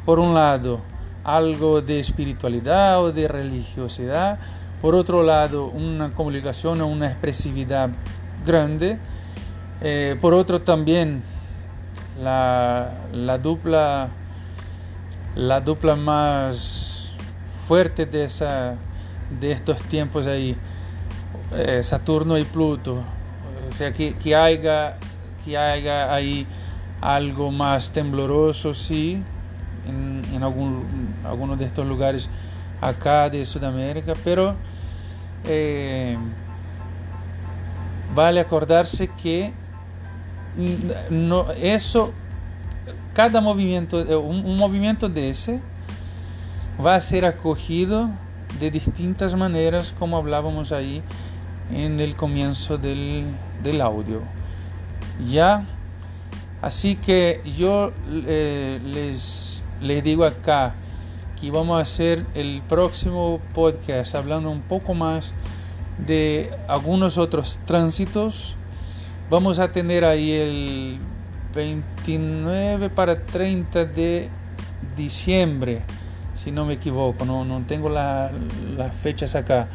por un lado, algo de espiritualidad o de religiosidad, por otro lado, una comunicación o una expresividad grande, eh, por otro también la, dupla la dupla más fuerte de de estos tiempos ahí eh, Saturno y Pluto. O sea que, que haya que haya ahí algo más tembloroso sí en, en algún, algunos de estos lugares acá de Sudamérica pero eh, vale acordarse que no, eso, cada movimiento, eh, un, movimiento de ese va a ser acogido de distintas maneras como hablábamos ahí en el comienzo del, audio. Ya, así que yo eh, les, les digo acá que vamos a hacer el próximo podcast hablando un poco más de algunos otros tránsitos. Vamos a tener ahí el 29 para 30 de diciembre, si no me equivoco, no, no tengo las fechas acá.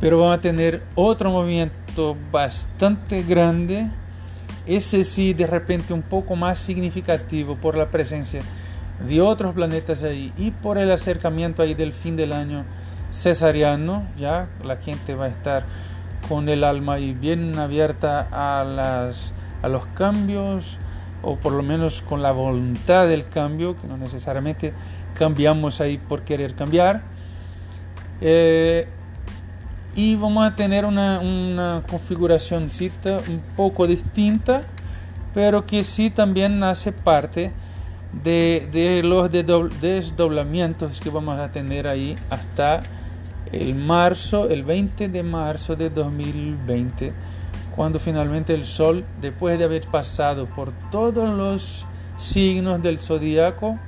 Pero vamos a tener otro movimiento bastante grande, ese sí de repente un poco más significativo por la presencia de otros planetas ahí y por el acercamiento ahí del fin del año cesariano, ya la gente va a estar con el alma y bien abierta a, los cambios o por lo menos con la voluntad del cambio, que no necesariamente cambiamos ahí por querer cambiar. Eh, y vamos a tener una, una configuración un poco distinta, pero que sí también hace parte de, de los desdoblamientos que vamos a tener ahí hasta el marzo, el 20 de marzo de 2020, cuando finalmente el Sol, después de haber pasado por todos los signos del zodiaco,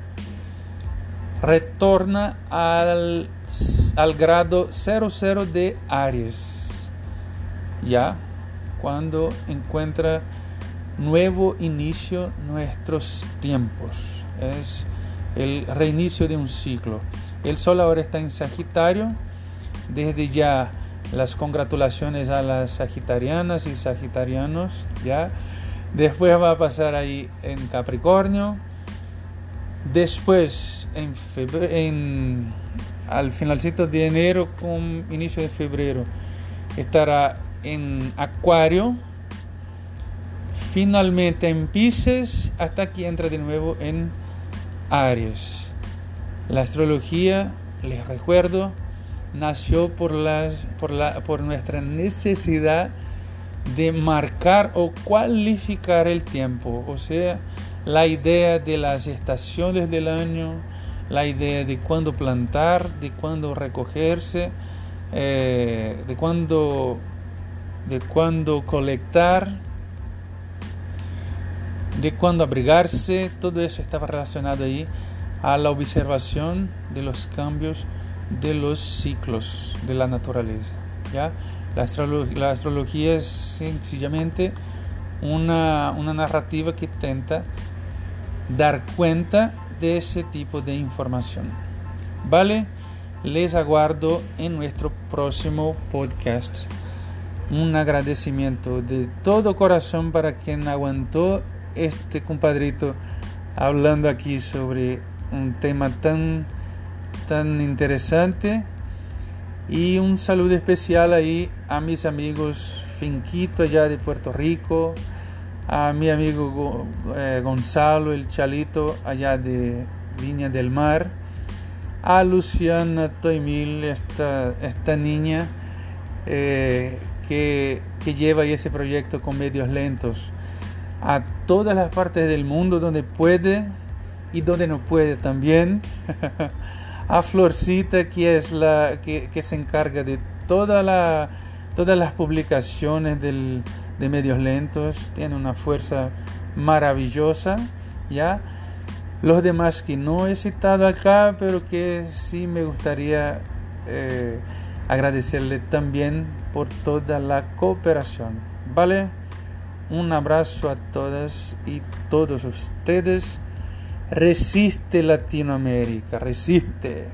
retorna al, al grado 00 de Aries. Ya, cuando encuentra nuevo inicio nuestros tiempos. Es el reinicio de un ciclo. El Sol ahora está en Sagitario desde ya las congratulaciones a las sagitarianas y sagitarianos, ¿ya? Después va a pasar ahí en Capricornio. Después, en, en al finalcito de enero con inicio de febrero, estará en Acuario. Finalmente en Pisces, hasta que entra de nuevo en Aries. La astrología, les recuerdo, nació por, las, por, la, por nuestra necesidad de marcar o cualificar el tiempo, o sea, la idea de las estaciones del año, la idea de cuándo plantar, de cuándo recogerse, eh, de cuándo de cuándo colectar, de cuándo abrigarse, todo eso estaba relacionado ahí a la observación de los cambios de los ciclos de la naturaleza. ¿ya? La, astrología, es sencillamente una, una narrativa que intenta dar cuenta de ese tipo de información. ¿Vale? Les aguardo en nuestro próximo podcast. Un agradecimiento de todo corazón para quien aguantó este compadrito hablando aquí sobre un tema tan, tan interesante. Y un saludo especial ahí a mis amigos Finquito allá de Puerto Rico, a mi amigo eh, Gonzalo, el Chalito allá de Viña del Mar a Luciana Toimil, esta, esta niña eh, que, que lleva ese proyecto con medios lentos a todas las partes del mundo donde puede y donde no puede también. [laughs] a Florcita, que es la que, que se encarga de todas las publicaciones del, de medios lentos, tiene una fuerza maravillosa, ¿ya? Los demás que no he citado acá, pero que sí me gustaría eh, agradecerle también por toda la cooperación. ¿Vale? Un abrazo a todas y todos ustedes. Resiste Latinoamérica, resiste.